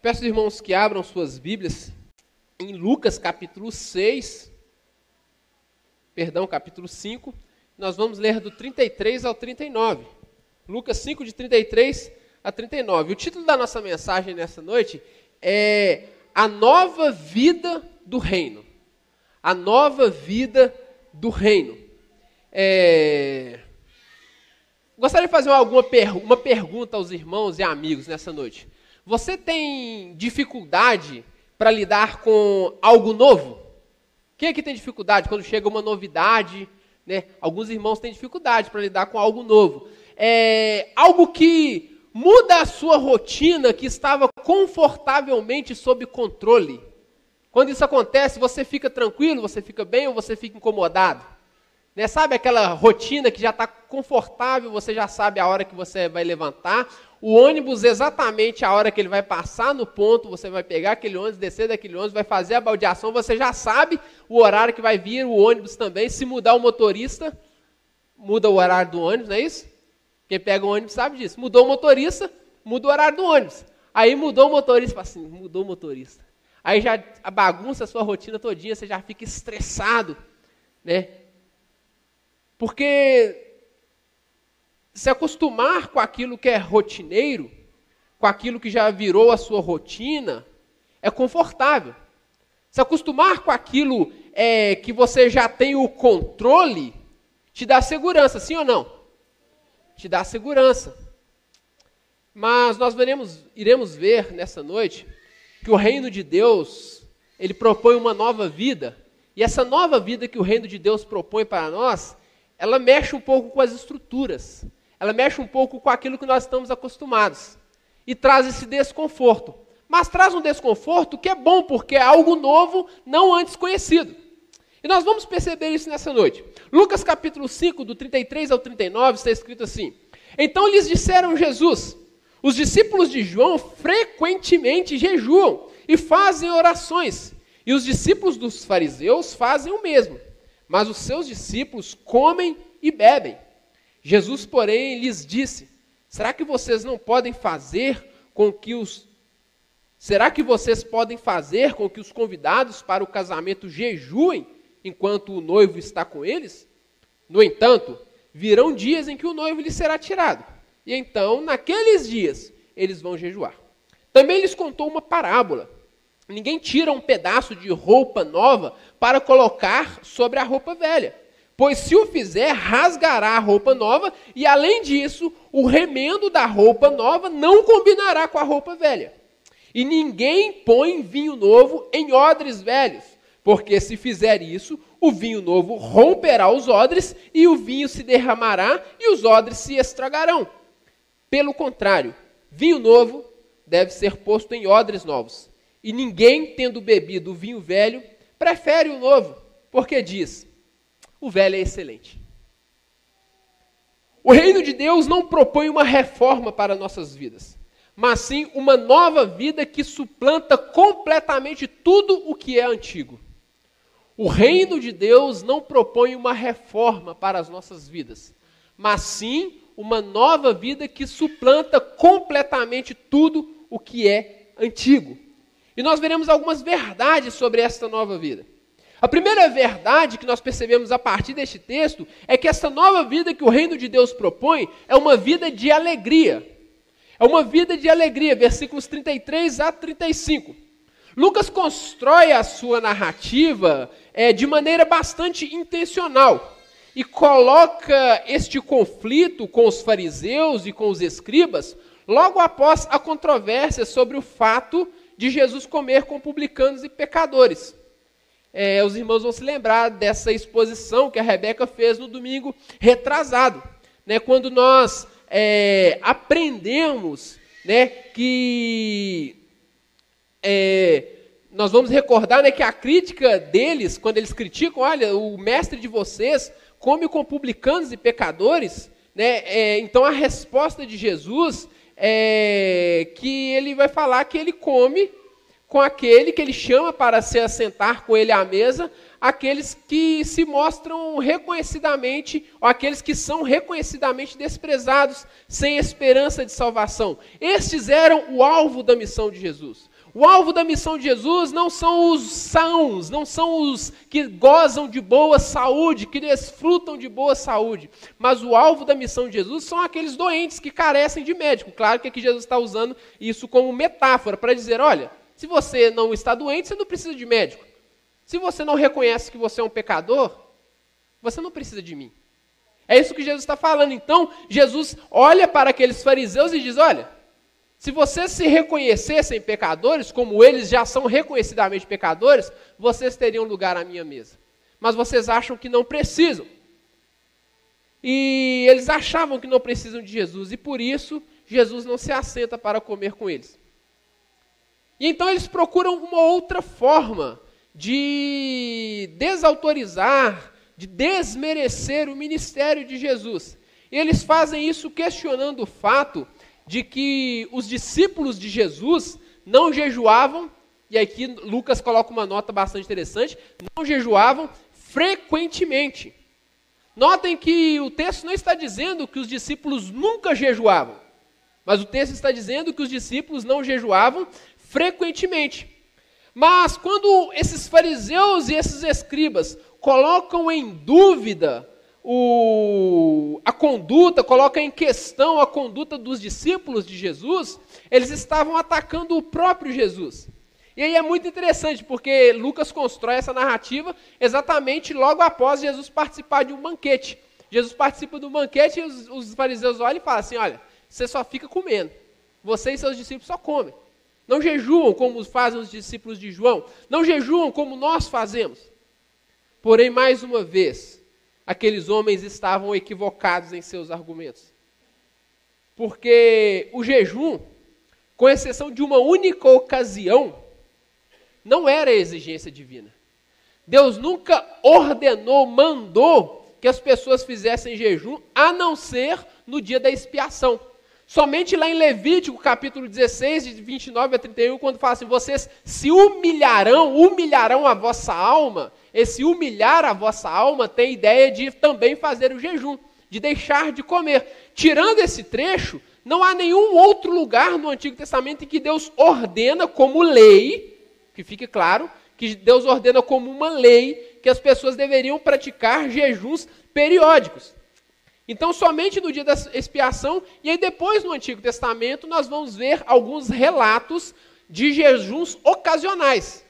Peço, irmãos, que abram suas Bíblias em Lucas capítulo 6, perdão, capítulo 5. Nós vamos ler do 33 ao 39. Lucas 5, de 33 a 39. O título da nossa mensagem nessa noite é A Nova Vida do Reino. A Nova Vida do Reino. É... Gostaria de fazer alguma per uma pergunta aos irmãos e amigos nessa noite. Você tem dificuldade para lidar com algo novo? Quem aqui tem dificuldade quando chega uma novidade? Né? Alguns irmãos têm dificuldade para lidar com algo novo. É, algo que muda a sua rotina que estava confortavelmente sob controle. Quando isso acontece, você fica tranquilo, você fica bem ou você fica incomodado? Né? Sabe aquela rotina que já está confortável, você já sabe a hora que você vai levantar, o ônibus exatamente a hora que ele vai passar no ponto, você vai pegar aquele ônibus, descer daquele ônibus, vai fazer a baldeação, você já sabe o horário que vai vir, o ônibus também. Se mudar o motorista, muda o horário do ônibus, não é isso? Quem pega o ônibus sabe disso. Mudou o motorista, muda o horário do ônibus. Aí mudou o motorista, fala assim, mudou o motorista. Aí já bagunça a sua rotina todinha, você já fica estressado, né? Porque se acostumar com aquilo que é rotineiro, com aquilo que já virou a sua rotina, é confortável. Se acostumar com aquilo é, que você já tem o controle, te dá segurança, sim ou não? Te dá segurança. Mas nós veremos, iremos ver nessa noite que o reino de Deus, ele propõe uma nova vida. E essa nova vida que o reino de Deus propõe para nós, ela mexe um pouco com as estruturas ela mexe um pouco com aquilo que nós estamos acostumados e traz esse desconforto. Mas traz um desconforto que é bom, porque é algo novo, não antes conhecido. E nós vamos perceber isso nessa noite. Lucas capítulo 5, do 33 ao 39, está escrito assim: Então lhes disseram Jesus: Os discípulos de João frequentemente jejuam e fazem orações, e os discípulos dos fariseus fazem o mesmo. Mas os seus discípulos comem e bebem. Jesus, porém, lhes disse: Será que vocês não podem fazer com que os Será que vocês podem fazer com que os convidados para o casamento jejuem enquanto o noivo está com eles? No entanto, virão dias em que o noivo lhe será tirado. E então, naqueles dias, eles vão jejuar. Também lhes contou uma parábola. Ninguém tira um pedaço de roupa nova para colocar sobre a roupa velha Pois se o fizer, rasgará a roupa nova, e além disso, o remendo da roupa nova não combinará com a roupa velha. E ninguém põe vinho novo em odres velhos, porque se fizer isso, o vinho novo romperá os odres, e o vinho se derramará, e os odres se estragarão. Pelo contrário, vinho novo deve ser posto em odres novos. E ninguém, tendo bebido o vinho velho, prefere o novo, porque diz: o velho é excelente. O reino de Deus não propõe uma reforma para nossas vidas, mas sim uma nova vida que suplanta completamente tudo o que é antigo. O reino de Deus não propõe uma reforma para as nossas vidas, mas sim uma nova vida que suplanta completamente tudo o que é antigo. E nós veremos algumas verdades sobre esta nova vida. A primeira verdade que nós percebemos a partir deste texto é que essa nova vida que o reino de Deus propõe é uma vida de alegria. É uma vida de alegria, versículos 33 a 35. Lucas constrói a sua narrativa é, de maneira bastante intencional e coloca este conflito com os fariseus e com os escribas logo após a controvérsia sobre o fato de Jesus comer com publicanos e pecadores é, os irmãos vão se lembrar dessa exposição que a Rebeca fez no domingo retrasado, né, quando nós é, aprendemos né, que é, nós vamos recordar né, que a crítica deles, quando eles criticam, olha, o mestre de vocês come com publicanos e pecadores, né, é, então a resposta de Jesus é que ele vai falar que ele come com aquele que ele chama para se assentar com ele à mesa, aqueles que se mostram reconhecidamente, ou aqueles que são reconhecidamente desprezados, sem esperança de salvação. Estes eram o alvo da missão de Jesus. O alvo da missão de Jesus não são os sãos, não são os que gozam de boa saúde, que desfrutam de boa saúde, mas o alvo da missão de Jesus são aqueles doentes que carecem de médico. Claro que aqui Jesus está usando isso como metáfora para dizer: olha, se você não está doente, você não precisa de médico. Se você não reconhece que você é um pecador, você não precisa de mim. É isso que Jesus está falando. Então, Jesus olha para aqueles fariseus e diz: olha se vocês se reconhecessem pecadores, como eles já são reconhecidamente pecadores, vocês teriam lugar à minha mesa. Mas vocês acham que não precisam. E eles achavam que não precisam de Jesus, e por isso Jesus não se assenta para comer com eles. E então eles procuram uma outra forma de desautorizar, de desmerecer o ministério de Jesus. E eles fazem isso questionando o fato de que os discípulos de Jesus não jejuavam, e aqui Lucas coloca uma nota bastante interessante, não jejuavam frequentemente. Notem que o texto não está dizendo que os discípulos nunca jejuavam, mas o texto está dizendo que os discípulos não jejuavam frequentemente. Mas quando esses fariseus e esses escribas colocam em dúvida o, a conduta, coloca em questão a conduta dos discípulos de Jesus, eles estavam atacando o próprio Jesus. E aí é muito interessante, porque Lucas constrói essa narrativa exatamente logo após Jesus participar de um banquete. Jesus participa do banquete e os, os fariseus olham e falam assim: olha, você só fica comendo. Você e seus discípulos só comem. Não jejuam como fazem os discípulos de João. Não jejuam como nós fazemos. Porém, mais uma vez, aqueles homens estavam equivocados em seus argumentos. Porque o jejum, com exceção de uma única ocasião, não era exigência divina. Deus nunca ordenou, mandou que as pessoas fizessem jejum, a não ser no dia da expiação. Somente lá em Levítico, capítulo 16, de 29 a 31, quando fala assim: vocês se humilharão, humilharão a vossa alma. Esse humilhar a vossa alma tem ideia de também fazer o jejum, de deixar de comer. Tirando esse trecho, não há nenhum outro lugar no Antigo Testamento em que Deus ordena como lei, que fique claro, que Deus ordena como uma lei que as pessoas deveriam praticar jejuns periódicos. Então, somente no dia da expiação, e aí depois no Antigo Testamento, nós vamos ver alguns relatos de jejuns ocasionais.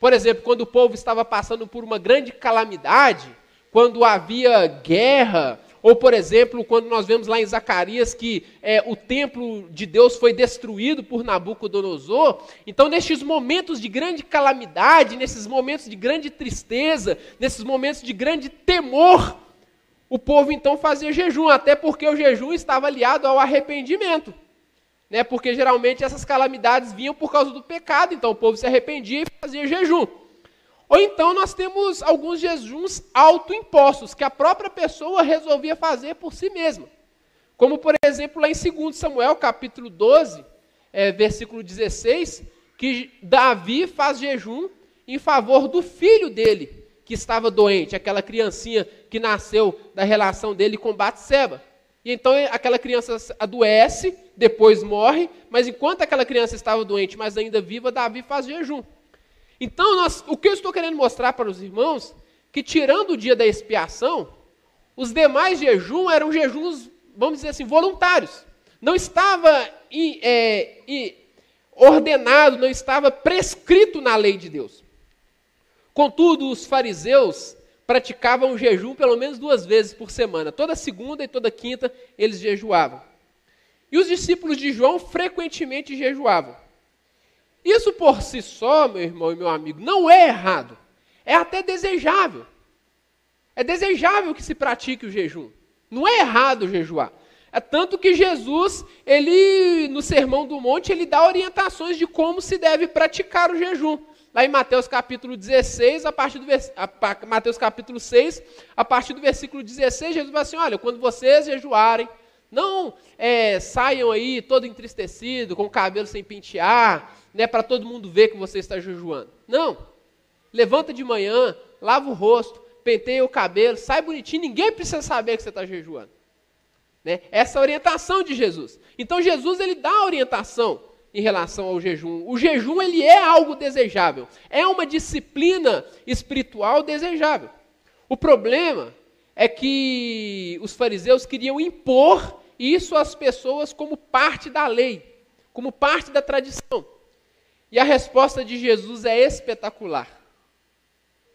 Por exemplo, quando o povo estava passando por uma grande calamidade, quando havia guerra, ou, por exemplo, quando nós vemos lá em Zacarias que é, o templo de Deus foi destruído por Nabucodonosor. Então, nestes momentos de grande calamidade, nesses momentos de grande tristeza, nesses momentos de grande temor, o povo então fazia jejum, até porque o jejum estava aliado ao arrependimento. Né? Porque geralmente essas calamidades vinham por causa do pecado, então o povo se arrependia e fazia jejum. Ou então nós temos alguns jejuns autoimpostos, que a própria pessoa resolvia fazer por si mesma. Como, por exemplo, lá em 2 Samuel, capítulo 12, é, versículo 16, que Davi faz jejum em favor do filho dele, que estava doente, aquela criancinha que nasceu da relação dele com Batseba. E então aquela criança adoece, depois morre, mas enquanto aquela criança estava doente, mas ainda viva, Davi faz jejum. Então, nós, o que eu estou querendo mostrar para os irmãos, que tirando o dia da expiação, os demais jejuns eram jejuns, vamos dizer assim, voluntários. Não estava é, ordenado, não estava prescrito na lei de Deus. Contudo, os fariseus praticavam jejum pelo menos duas vezes por semana. Toda segunda e toda quinta eles jejuavam. E os discípulos de João frequentemente jejuavam. Isso por si só, meu irmão e meu amigo, não é errado. É até desejável. É desejável que se pratique o jejum. Não é errado jejuar. É tanto que Jesus, ele no Sermão do Monte, ele dá orientações de como se deve praticar o jejum. Lá em Mateus capítulo 16, a partir do a, Mateus capítulo 6, a partir do versículo 16, Jesus vai assim: olha, quando vocês jejuarem, Não é, saiam aí todo entristecido, com o cabelo sem pentear, né, para todo mundo ver que você está jejuando. Não. Levanta de manhã, lava o rosto, penteia o cabelo, sai bonitinho, ninguém precisa saber que você está jejuando. Né? Essa é a orientação de Jesus. Então Jesus ele dá a orientação em relação ao jejum. O jejum ele é algo desejável, é uma disciplina espiritual desejável. O problema é que os fariseus queriam impor isso às pessoas como parte da lei, como parte da tradição. E a resposta de Jesus é espetacular.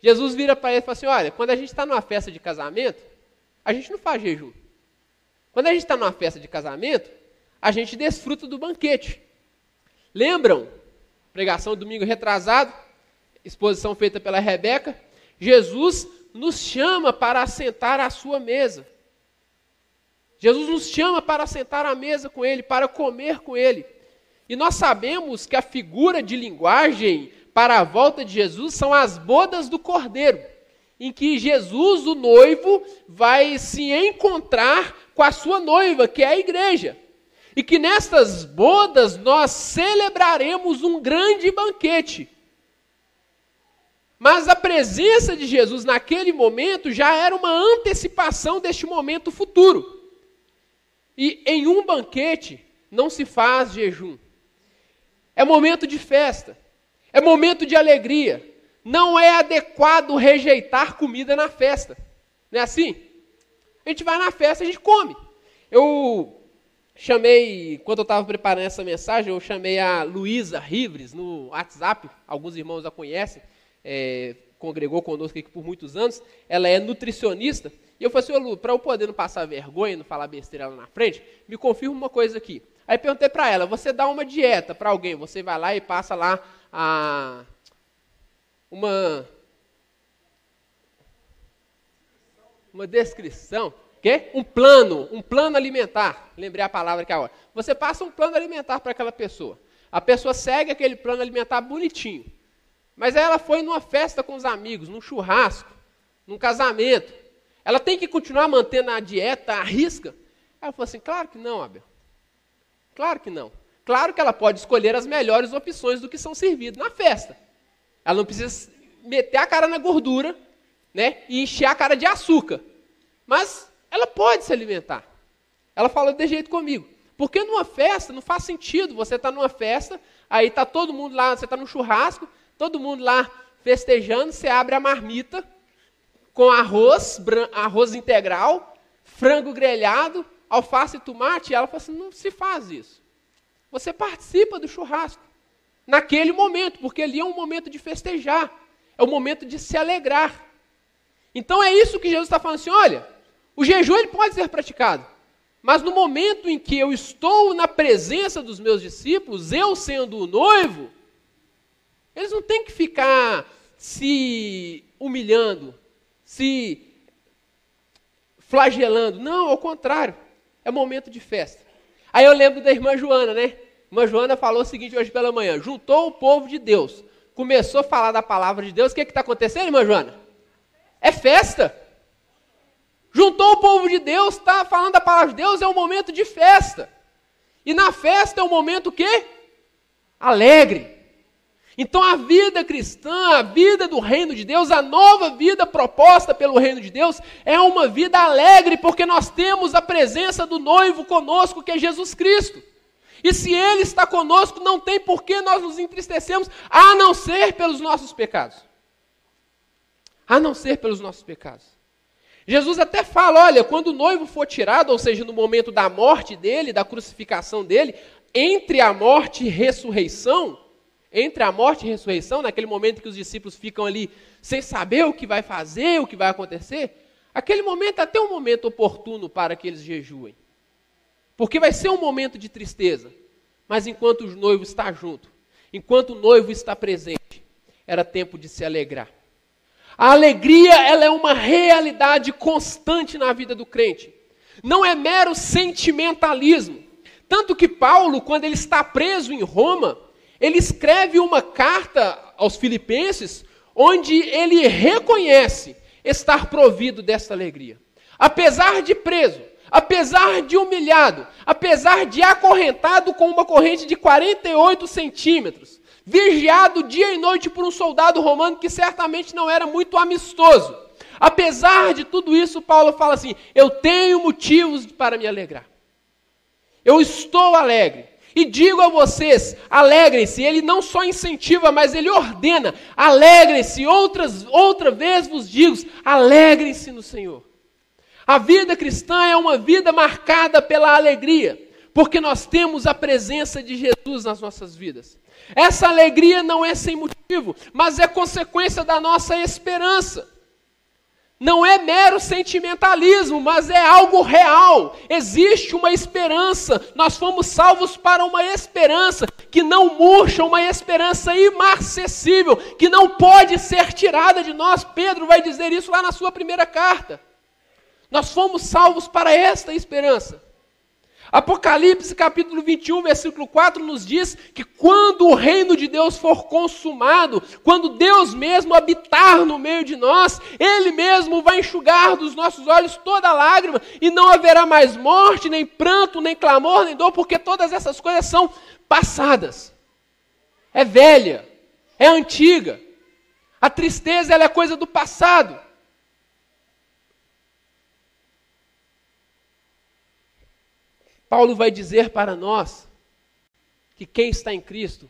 Jesus vira para ele e fala assim: Olha, quando a gente está numa festa de casamento, a gente não faz jejum. Quando a gente está numa festa de casamento, a gente desfruta do banquete. Lembram? Pregação domingo retrasado, exposição feita pela Rebeca. Jesus nos chama para assentar à sua mesa. Jesus nos chama para assentar à mesa com Ele, para comer com Ele. E nós sabemos que a figura de linguagem para a volta de Jesus são as bodas do Cordeiro, em que Jesus, o noivo, vai se encontrar com a sua noiva, que é a igreja e que nestas bodas nós celebraremos um grande banquete. Mas a presença de Jesus naquele momento já era uma antecipação deste momento futuro. E em um banquete não se faz jejum. É momento de festa, é momento de alegria. Não é adequado rejeitar comida na festa. Não é assim? A gente vai na festa, a gente come. Eu Chamei, quando eu estava preparando essa mensagem, eu chamei a Luísa Rivres no WhatsApp, alguns irmãos a conhecem, é, congregou conosco aqui por muitos anos, ela é nutricionista, e eu falei assim, Lu, para eu poder não passar vergonha, não falar besteira lá na frente, me confirma uma coisa aqui. Aí perguntei para ela, você dá uma dieta para alguém, você vai lá e passa lá a, uma, uma descrição, Quê? Um plano, um plano alimentar. Lembrei a palavra que agora. Você passa um plano alimentar para aquela pessoa. A pessoa segue aquele plano alimentar bonitinho. Mas aí ela foi numa festa com os amigos, num churrasco, num casamento. Ela tem que continuar mantendo a dieta à risca? Ela falou assim: claro que não, Abel. Claro que não. Claro que ela pode escolher as melhores opções do que são servidos na festa. Ela não precisa meter a cara na gordura né, e encher a cara de açúcar. Mas ela pode se alimentar. Ela fala de jeito comigo. Porque numa festa não faz sentido você estar tá numa festa, aí está todo mundo lá, você está no churrasco, todo mundo lá festejando, você abre a marmita com arroz, arroz integral, frango grelhado, alface e tomate, e ela fala assim: não se faz isso. Você participa do churrasco naquele momento, porque ali é um momento de festejar, é um momento de se alegrar. Então é isso que Jesus está falando assim: olha, o jejum ele pode ser praticado, mas no momento em que eu estou na presença dos meus discípulos, eu sendo o noivo, eles não têm que ficar se humilhando, se flagelando. Não, ao contrário. É momento de festa. Aí eu lembro da irmã Joana, né? Irmã Joana falou o seguinte hoje pela manhã: juntou o povo de Deus, começou a falar da palavra de Deus. O que está acontecendo, irmã Joana? É festa. Juntou o povo de Deus, está falando da palavra de Deus, é um momento de festa. E na festa é um momento que? Alegre. Então a vida cristã, a vida do reino de Deus, a nova vida proposta pelo reino de Deus, é uma vida alegre, porque nós temos a presença do noivo conosco, que é Jesus Cristo. E se Ele está conosco, não tem por que nós nos entristecemos, a não ser pelos nossos pecados. A não ser pelos nossos pecados. Jesus até fala: olha, quando o noivo for tirado, ou seja, no momento da morte dele, da crucificação dele, entre a morte e ressurreição, entre a morte e ressurreição, naquele momento que os discípulos ficam ali sem saber o que vai fazer, o que vai acontecer, aquele momento é até um momento oportuno para que eles jejuem. Porque vai ser um momento de tristeza. Mas enquanto o noivo está junto, enquanto o noivo está presente, era tempo de se alegrar. A alegria, ela é uma realidade constante na vida do crente. Não é mero sentimentalismo. Tanto que Paulo, quando ele está preso em Roma, ele escreve uma carta aos filipenses, onde ele reconhece estar provido desta alegria. Apesar de preso, apesar de humilhado, apesar de acorrentado com uma corrente de 48 centímetros, vigiado dia e noite por um soldado romano que certamente não era muito amistoso. Apesar de tudo isso, Paulo fala assim: Eu tenho motivos para me alegrar. Eu estou alegre. E digo a vocês: alegrem-se. Ele não só incentiva, mas ele ordena: alegrem-se. Outras, outra vez vos digo: alegrem-se no Senhor. A vida cristã é uma vida marcada pela alegria, porque nós temos a presença de Jesus nas nossas vidas. Essa alegria não é sem motivo, mas é consequência da nossa esperança. Não é mero sentimentalismo, mas é algo real. Existe uma esperança. Nós fomos salvos para uma esperança que não murcha, uma esperança imarcessível, que não pode ser tirada de nós. Pedro vai dizer isso lá na sua primeira carta. Nós fomos salvos para esta esperança. Apocalipse capítulo 21, versículo 4 nos diz que quando o reino de Deus for consumado, quando Deus mesmo habitar no meio de nós, Ele mesmo vai enxugar dos nossos olhos toda lágrima, e não haverá mais morte, nem pranto, nem clamor, nem dor, porque todas essas coisas são passadas. É velha, é antiga. A tristeza é coisa do passado. Paulo vai dizer para nós que quem está em Cristo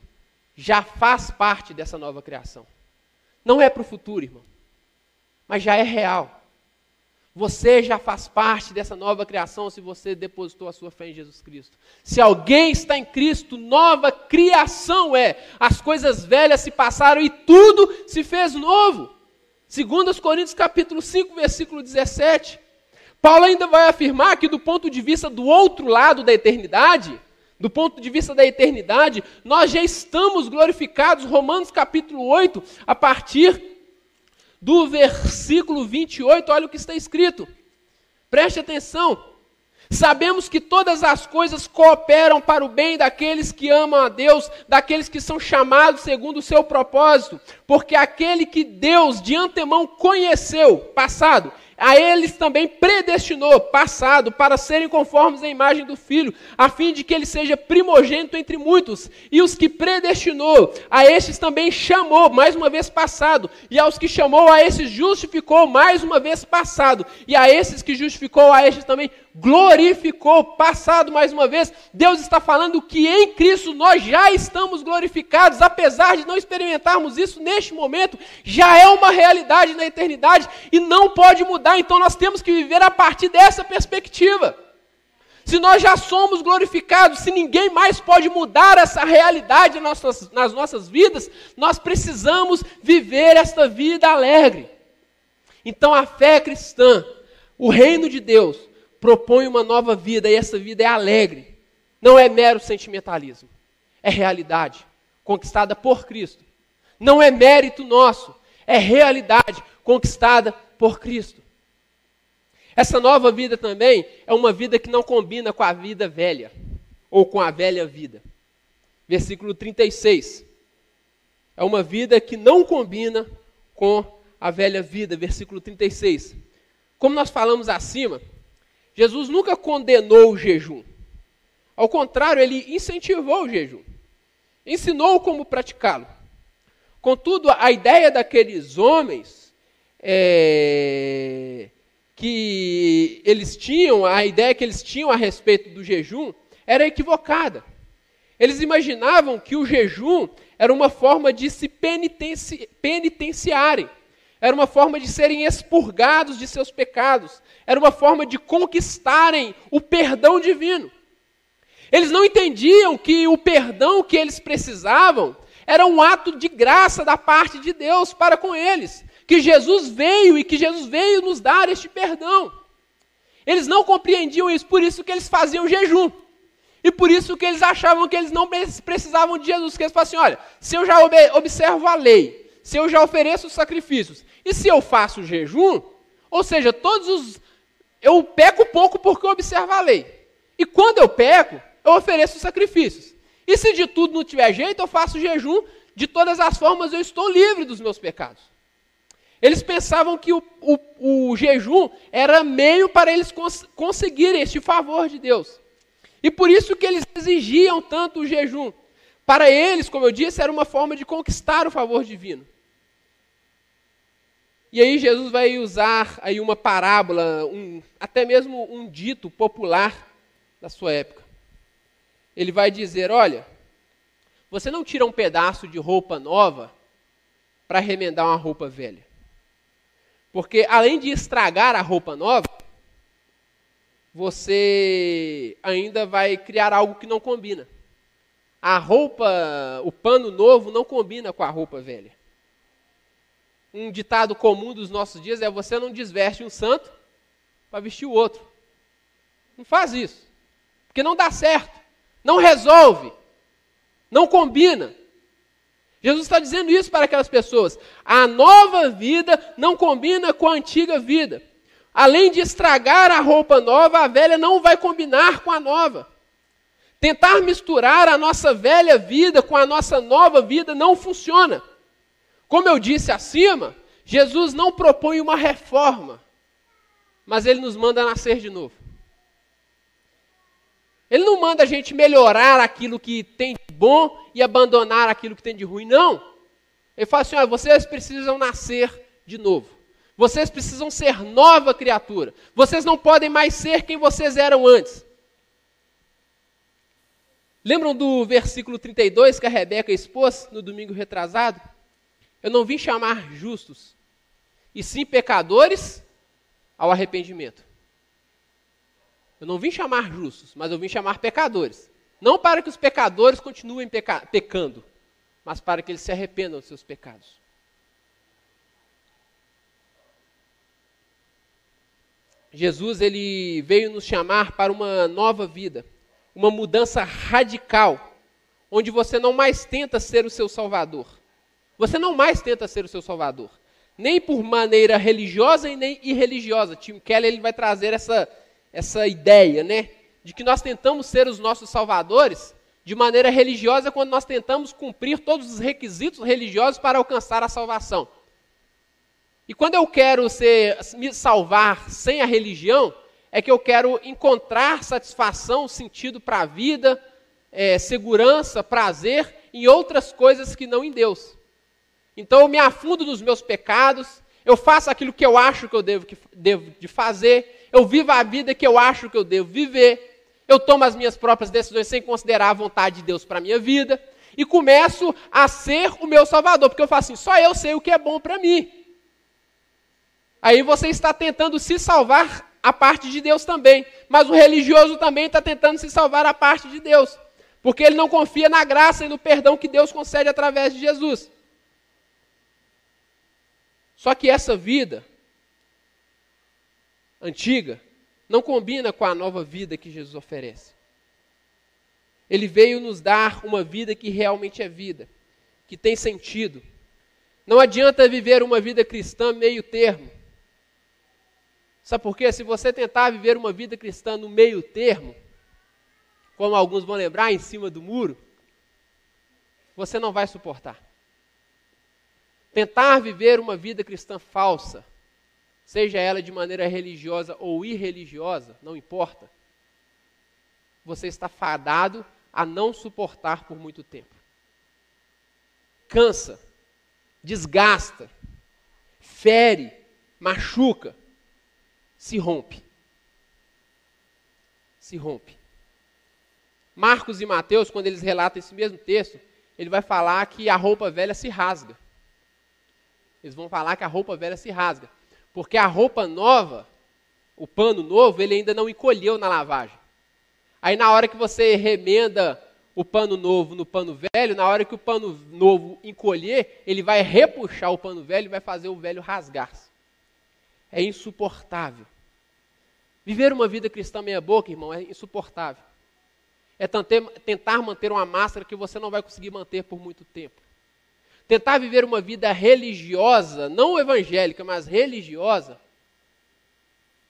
já faz parte dessa nova criação. Não é para o futuro, irmão, mas já é real. Você já faz parte dessa nova criação se você depositou a sua fé em Jesus Cristo. Se alguém está em Cristo, nova criação é. As coisas velhas se passaram e tudo se fez novo. Segundo os Coríntios capítulo 5, versículo 17. Paulo ainda vai afirmar que, do ponto de vista do outro lado da eternidade, do ponto de vista da eternidade, nós já estamos glorificados. Romanos capítulo 8, a partir do versículo 28, olha o que está escrito. Preste atenção. Sabemos que todas as coisas cooperam para o bem daqueles que amam a Deus, daqueles que são chamados segundo o seu propósito, porque aquele que Deus de antemão conheceu, passado, a eles também predestinou, passado, para serem conformes à imagem do Filho, a fim de que ele seja primogênito entre muitos. E os que predestinou, a estes também chamou, mais uma vez passado. E aos que chamou, a esses justificou, mais uma vez passado. E a esses que justificou, a estes também glorificou, passado mais uma vez. Deus está falando que em Cristo nós já estamos glorificados, apesar de não experimentarmos isso neste momento, já é uma realidade na eternidade e não pode mudar, então nós temos que viver a partir dessa perspectiva. Se nós já somos glorificados, se ninguém mais pode mudar essa realidade nas nossas, nas nossas vidas, nós precisamos viver esta vida alegre. Então a fé cristã, o reino de Deus, propõe uma nova vida e essa vida é alegre. Não é mero sentimentalismo. É realidade conquistada por Cristo. Não é mérito nosso, é realidade conquistada por Cristo. Essa nova vida também é uma vida que não combina com a vida velha ou com a velha vida. Versículo 36. É uma vida que não combina com a velha vida. Versículo 36. Como nós falamos acima, Jesus nunca condenou o jejum. Ao contrário, ele incentivou o jejum. Ensinou como praticá-lo. Contudo, a ideia daqueles homens é, que eles tinham, a ideia que eles tinham a respeito do jejum, era equivocada. Eles imaginavam que o jejum era uma forma de se penitenci penitenciarem, era uma forma de serem expurgados de seus pecados, era uma forma de conquistarem o perdão divino. Eles não entendiam que o perdão que eles precisavam era um ato de graça da parte de Deus para com eles. Que Jesus veio e que Jesus veio nos dar este perdão. Eles não compreendiam isso, por isso que eles faziam jejum. E por isso que eles achavam que eles não precisavam de Jesus. Que eles falavam assim: olha, se eu já observo a lei, se eu já ofereço os sacrifícios, e se eu faço jejum, ou seja, todos os eu peco pouco porque eu observo a lei. E quando eu peco, eu ofereço sacrifícios. E se de tudo não tiver jeito, eu faço jejum. De todas as formas, eu estou livre dos meus pecados. Eles pensavam que o, o, o jejum era meio para eles cons conseguirem este favor de Deus. E por isso que eles exigiam tanto o jejum. Para eles, como eu disse, era uma forma de conquistar o favor divino. E aí Jesus vai usar aí uma parábola, um, até mesmo um dito popular da sua época. Ele vai dizer: olha, você não tira um pedaço de roupa nova para remendar uma roupa velha. Porque além de estragar a roupa nova, você ainda vai criar algo que não combina. A roupa, o pano novo não combina com a roupa velha. Um ditado comum dos nossos dias é: você não desveste um santo para vestir o outro. Não faz isso. Porque não dá certo. Não resolve. Não combina. Jesus está dizendo isso para aquelas pessoas. A nova vida não combina com a antiga vida. Além de estragar a roupa nova, a velha não vai combinar com a nova. Tentar misturar a nossa velha vida com a nossa nova vida não funciona. Como eu disse acima, Jesus não propõe uma reforma, mas ele nos manda nascer de novo. Ele não manda a gente melhorar aquilo que tem de bom e abandonar aquilo que tem de ruim, não. Ele fala assim: vocês precisam nascer de novo. Vocês precisam ser nova criatura. Vocês não podem mais ser quem vocês eram antes. Lembram do versículo 32 que a Rebeca expôs no domingo retrasado? Eu não vim chamar justos, e sim pecadores ao arrependimento. Eu não vim chamar justos, mas eu vim chamar pecadores. Não para que os pecadores continuem peca pecando, mas para que eles se arrependam dos seus pecados. Jesus ele veio nos chamar para uma nova vida, uma mudança radical, onde você não mais tenta ser o seu salvador. Você não mais tenta ser o seu salvador, nem por maneira religiosa e nem irreligiosa. Tim Keller ele vai trazer essa essa ideia, né, de que nós tentamos ser os nossos salvadores de maneira religiosa quando nós tentamos cumprir todos os requisitos religiosos para alcançar a salvação. E quando eu quero ser, me salvar sem a religião, é que eu quero encontrar satisfação, sentido para a vida, é, segurança, prazer em outras coisas que não em Deus. Então eu me afundo nos meus pecados, eu faço aquilo que eu acho que eu devo, que, devo de fazer, eu vivo a vida que eu acho que eu devo viver, eu tomo as minhas próprias decisões sem considerar a vontade de Deus para a minha vida, e começo a ser o meu salvador, porque eu falo assim, só eu sei o que é bom para mim. Aí você está tentando se salvar a parte de Deus também. Mas o religioso também está tentando se salvar a parte de Deus. Porque ele não confia na graça e no perdão que Deus concede através de Jesus. Só que essa vida antiga não combina com a nova vida que Jesus oferece. Ele veio nos dar uma vida que realmente é vida, que tem sentido. Não adianta viver uma vida cristã meio termo, Sabe por quê? Se você tentar viver uma vida cristã no meio termo, como alguns vão lembrar, em cima do muro, você não vai suportar. Tentar viver uma vida cristã falsa, seja ela de maneira religiosa ou irreligiosa, não importa, você está fadado a não suportar por muito tempo. Cansa, desgasta, fere, machuca se rompe. Se rompe. Marcos e Mateus, quando eles relatam esse mesmo texto, ele vai falar que a roupa velha se rasga. Eles vão falar que a roupa velha se rasga. Porque a roupa nova, o pano novo, ele ainda não encolheu na lavagem. Aí na hora que você remenda o pano novo no pano velho, na hora que o pano novo encolher, ele vai repuxar o pano velho e vai fazer o velho rasgar-se. É insuportável. Viver uma vida cristã meia boca, irmão, é insuportável. É tentar manter uma máscara que você não vai conseguir manter por muito tempo. Tentar viver uma vida religiosa, não evangélica, mas religiosa,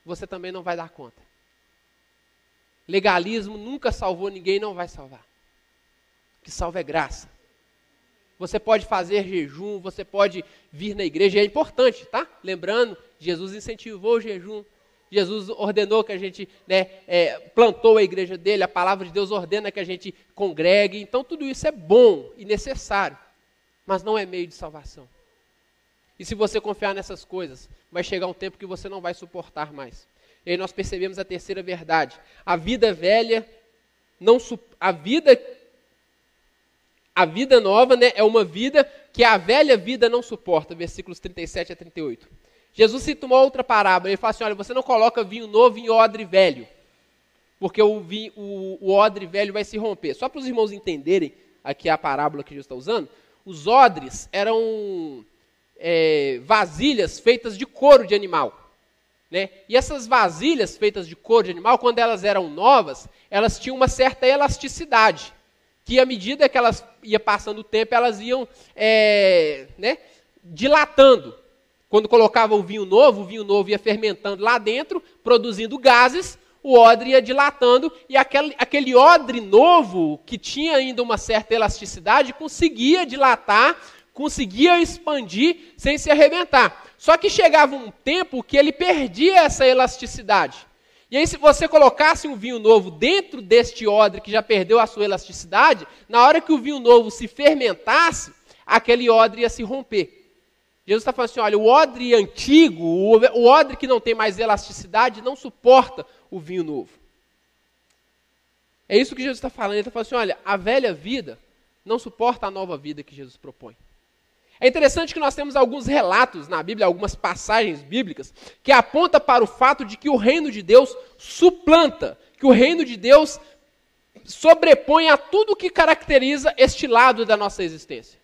você também não vai dar conta. Legalismo nunca salvou ninguém e não vai salvar. O que salva é graça. Você pode fazer jejum, você pode vir na igreja, é importante, tá? Lembrando, Jesus incentivou o jejum, Jesus ordenou que a gente né, é, plantou a igreja dele, a palavra de Deus ordena que a gente congregue, então tudo isso é bom e necessário, mas não é meio de salvação. E se você confiar nessas coisas, vai chegar um tempo que você não vai suportar mais. E aí nós percebemos a terceira verdade: a vida velha não a vida a vida nova né, é uma vida que a velha vida não suporta, versículos 37 a 38. Jesus cita uma outra parábola, ele fala assim, olha, você não coloca vinho novo em odre velho, porque o, vinho, o, o odre velho vai se romper. Só para os irmãos entenderem aqui a parábola que Jesus está usando, os odres eram é, vasilhas feitas de couro de animal. Né? E essas vasilhas feitas de couro de animal, quando elas eram novas, elas tinham uma certa elasticidade que à medida que elas ia passando o tempo, elas iam é, né, dilatando. Quando colocava o vinho novo, o vinho novo ia fermentando lá dentro, produzindo gases, o odre ia dilatando, e aquele, aquele odre novo, que tinha ainda uma certa elasticidade, conseguia dilatar, conseguia expandir sem se arrebentar. Só que chegava um tempo que ele perdia essa elasticidade. E aí, se você colocasse um vinho novo dentro deste odre que já perdeu a sua elasticidade, na hora que o vinho novo se fermentasse, aquele odre ia se romper. Jesus está falando assim: olha, o odre antigo, o odre que não tem mais elasticidade, não suporta o vinho novo. É isso que Jesus está falando. Ele está falando assim: olha, a velha vida não suporta a nova vida que Jesus propõe. É interessante que nós temos alguns relatos na Bíblia, algumas passagens bíblicas, que apontam para o fato de que o reino de Deus suplanta, que o reino de Deus sobrepõe a tudo que caracteriza este lado da nossa existência.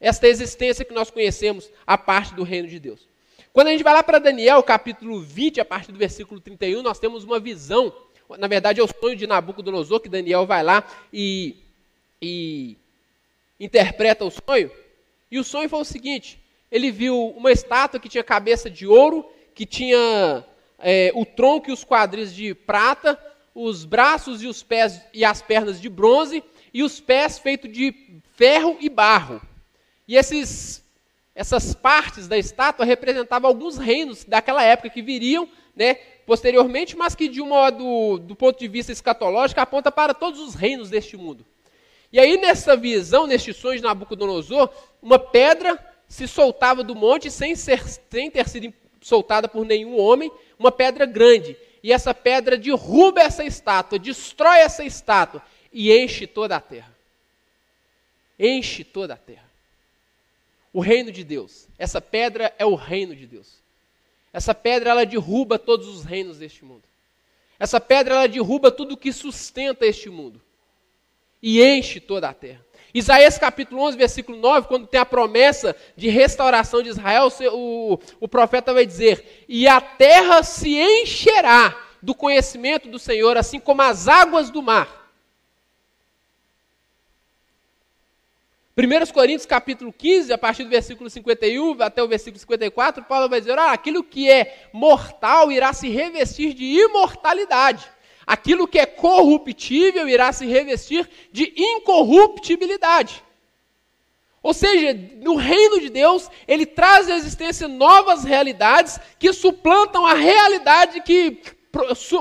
Esta existência que nós conhecemos a parte do reino de Deus. Quando a gente vai lá para Daniel, capítulo 20, a partir do versículo 31, nós temos uma visão. Na verdade, é o sonho de Nabucodonosor, que Daniel vai lá e, e interpreta o sonho. E o sonho foi o seguinte: ele viu uma estátua que tinha cabeça de ouro, que tinha é, o tronco e os quadris de prata, os braços e os pés e as pernas de bronze, e os pés feitos de ferro e barro. E esses, essas partes da estátua representavam alguns reinos daquela época que viriam né, posteriormente, mas que de um modo, do ponto de vista escatológico, aponta para todos os reinos deste mundo. E aí, nessa visão, neste sonho de Nabucodonosor, uma pedra se soltava do monte sem, ser, sem ter sido soltada por nenhum homem, uma pedra grande. E essa pedra derruba essa estátua, destrói essa estátua e enche toda a terra. Enche toda a terra. O reino de Deus. Essa pedra é o reino de Deus. Essa pedra ela derruba todos os reinos deste mundo. Essa pedra ela derruba tudo que sustenta este mundo e enche toda a terra. Isaías capítulo 11, versículo 9, quando tem a promessa de restauração de Israel, o, o profeta vai dizer: E a terra se encherá do conhecimento do Senhor, assim como as águas do mar. 1 Coríntios capítulo 15, a partir do versículo 51 até o versículo 54, Paulo vai dizer: ah, aquilo que é mortal irá se revestir de imortalidade. Aquilo que é corruptível irá se revestir de incorruptibilidade. Ou seja, no reino de Deus, ele traz à existência novas realidades que suplantam a realidade que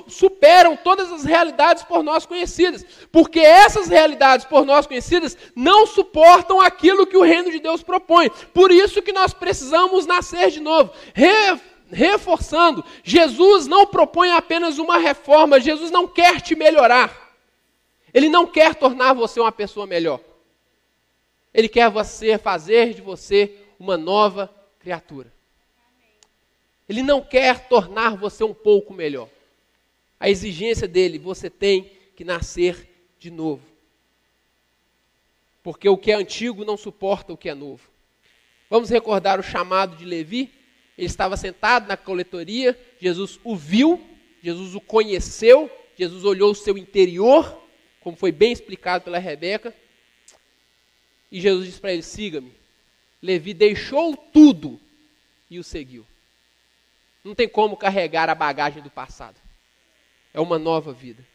superam todas as realidades por nós conhecidas. Porque essas realidades por nós conhecidas não suportam aquilo que o reino de Deus propõe. Por isso que nós precisamos nascer de novo. Re reforçando, Jesus não propõe apenas uma reforma, Jesus não quer te melhorar. Ele não quer tornar você uma pessoa melhor. Ele quer você fazer de você uma nova criatura. Ele não quer tornar você um pouco melhor. A exigência dele, você tem que nascer de novo. Porque o que é antigo não suporta o que é novo. Vamos recordar o chamado de Levi? Ele estava sentado na coletoria, Jesus o viu, Jesus o conheceu, Jesus olhou o seu interior, como foi bem explicado pela Rebeca, e Jesus disse para ele: siga-me. Levi deixou tudo e o seguiu. Não tem como carregar a bagagem do passado. É uma nova vida.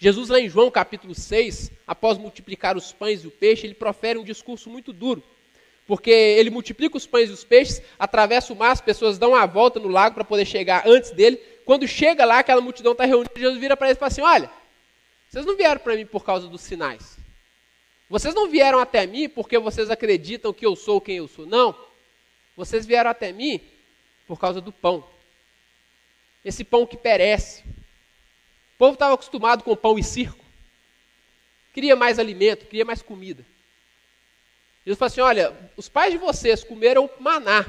Jesus, lá em João capítulo 6, após multiplicar os pães e o peixe, ele profere um discurso muito duro. Porque ele multiplica os pães e os peixes, atravessa o mar, as pessoas dão uma volta no lago para poder chegar antes dele. Quando chega lá, aquela multidão está reunida, Jesus vira para eles e fala assim: Olha, vocês não vieram para mim por causa dos sinais. Vocês não vieram até mim porque vocês acreditam que eu sou quem eu sou. Não. Vocês vieram até mim por causa do pão. Esse pão que perece. O povo estava acostumado com pão e circo. Queria mais alimento, queria mais comida. Jesus falou assim: olha, os pais de vocês comeram maná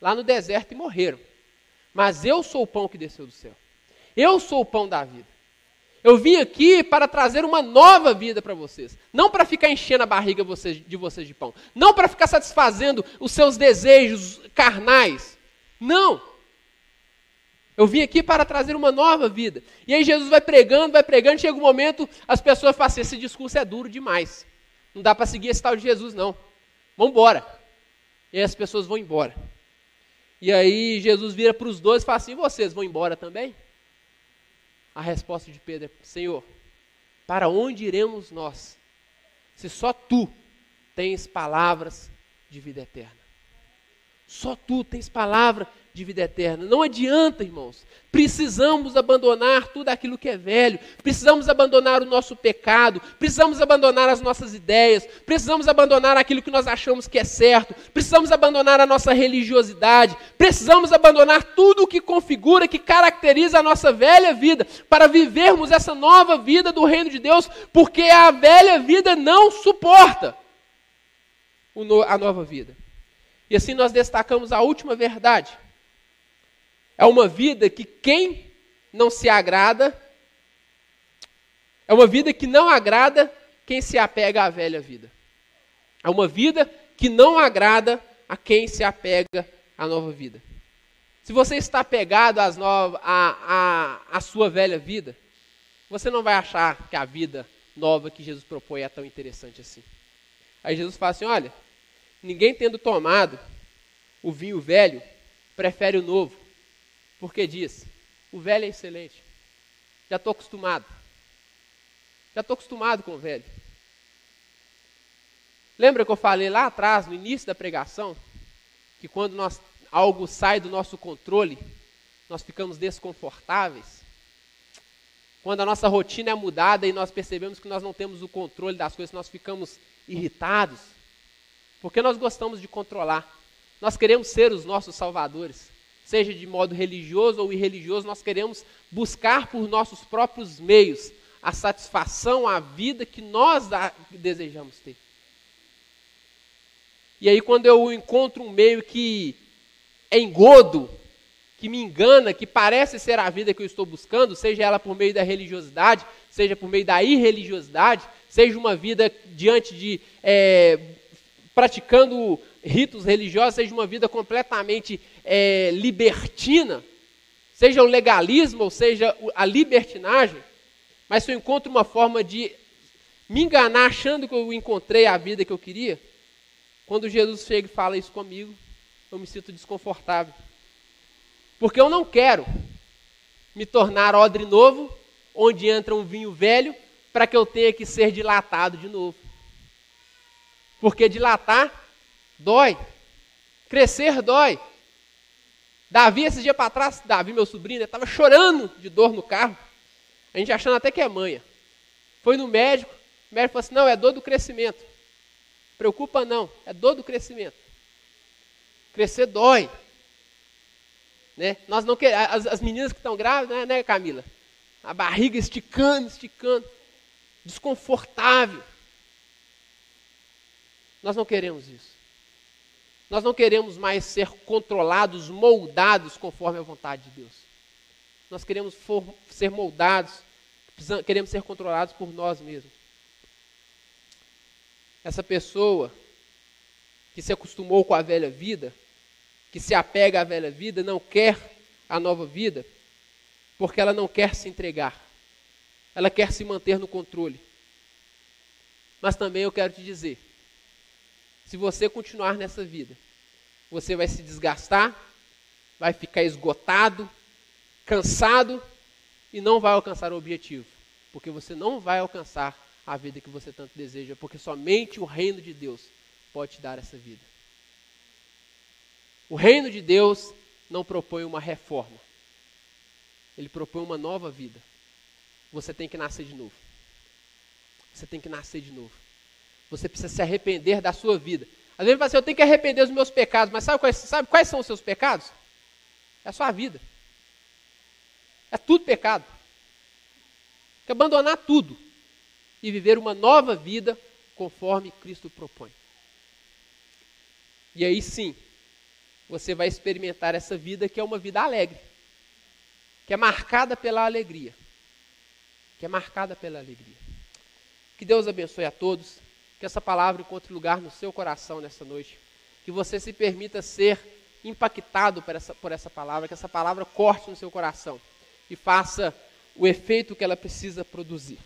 lá no deserto e morreram. Mas eu sou o pão que desceu do céu. Eu sou o pão da vida. Eu vim aqui para trazer uma nova vida para vocês. Não para ficar enchendo a barriga de vocês de pão. Não para ficar satisfazendo os seus desejos carnais. Não. Eu vim aqui para trazer uma nova vida. E aí Jesus vai pregando, vai pregando, chega um momento, as pessoas falam assim, esse discurso é duro demais. Não dá para seguir esse tal de Jesus, não. Vamos embora. E aí as pessoas vão embora. E aí Jesus vira para os dois e fala assim, vocês vão embora também? A resposta de Pedro é: Senhor, para onde iremos nós, se só tu tens palavras de vida eterna? Só tu tens palavra de vida eterna. Não adianta, irmãos. Precisamos abandonar tudo aquilo que é velho. Precisamos abandonar o nosso pecado. Precisamos abandonar as nossas ideias. Precisamos abandonar aquilo que nós achamos que é certo. Precisamos abandonar a nossa religiosidade. Precisamos abandonar tudo o que configura, que caracteriza a nossa velha vida, para vivermos essa nova vida do reino de Deus, porque a velha vida não suporta a nova vida. E assim nós destacamos a última verdade é uma vida que quem não se agrada, é uma vida que não agrada quem se apega à velha vida. É uma vida que não agrada a quem se apega à nova vida. Se você está apegado às novas, à, à, à sua velha vida, você não vai achar que a vida nova que Jesus propõe é tão interessante assim. Aí Jesus fala assim: olha, ninguém tendo tomado o vinho velho, prefere o novo, porque diz: o velho é excelente. Já estou acostumado. Já estou acostumado com o velho. Lembra que eu falei lá atrás, no início da pregação, que quando nós, algo sai do nosso controle, nós ficamos desconfortáveis? Quando a nossa rotina é mudada e nós percebemos que nós não temos o controle das coisas, nós ficamos irritados. Porque nós gostamos de controlar. Nós queremos ser os nossos salvadores seja de modo religioso ou irreligioso, nós queremos buscar por nossos próprios meios a satisfação, a vida que nós desejamos ter. E aí, quando eu encontro um meio que é engodo, que me engana, que parece ser a vida que eu estou buscando, seja ela por meio da religiosidade, seja por meio da irreligiosidade, seja uma vida diante de. É, praticando ritos religiosos, seja uma vida completamente é, libertina, seja o legalismo ou seja a libertinagem, mas se eu encontro uma forma de me enganar achando que eu encontrei a vida que eu queria, quando Jesus chega e fala isso comigo, eu me sinto desconfortável. Porque eu não quero me tornar odre novo, onde entra um vinho velho, para que eu tenha que ser dilatado de novo. Porque dilatar Dói. Crescer dói. Davi, esses dias para trás, Davi, meu sobrinho, estava chorando de dor no carro. A gente achando até que é manha. Foi no médico, o médico falou assim: não, é dor do crescimento. Preocupa não, é dor do crescimento. Crescer dói. Né? Nós não quer, as, as meninas que estão grávidas, né, né, Camila? A barriga esticando, esticando. Desconfortável. Nós não queremos isso. Nós não queremos mais ser controlados, moldados conforme a vontade de Deus. Nós queremos for, ser moldados, queremos ser controlados por nós mesmos. Essa pessoa que se acostumou com a velha vida, que se apega à velha vida, não quer a nova vida, porque ela não quer se entregar. Ela quer se manter no controle. Mas também eu quero te dizer, se você continuar nessa vida, você vai se desgastar, vai ficar esgotado, cansado e não vai alcançar o objetivo. porque você não vai alcançar a vida que você tanto deseja, porque somente o reino de Deus pode te dar essa vida. O reino de Deus não propõe uma reforma, ele propõe uma nova vida. Você tem que nascer de novo. Você tem que nascer de novo. Você precisa se arrepender da sua vida. Às vezes você fala assim, eu tenho que arrepender dos meus pecados, mas sabe quais, sabe quais são os seus pecados? É a sua vida. É tudo pecado. Tem que abandonar tudo e viver uma nova vida conforme Cristo propõe. E aí sim, você vai experimentar essa vida que é uma vida alegre, que é marcada pela alegria. Que é marcada pela alegria. Que Deus abençoe a todos, que essa palavra encontre lugar no seu coração nessa noite, que você se permita ser impactado por essa, por essa palavra, que essa palavra corte no seu coração e faça o efeito que ela precisa produzir.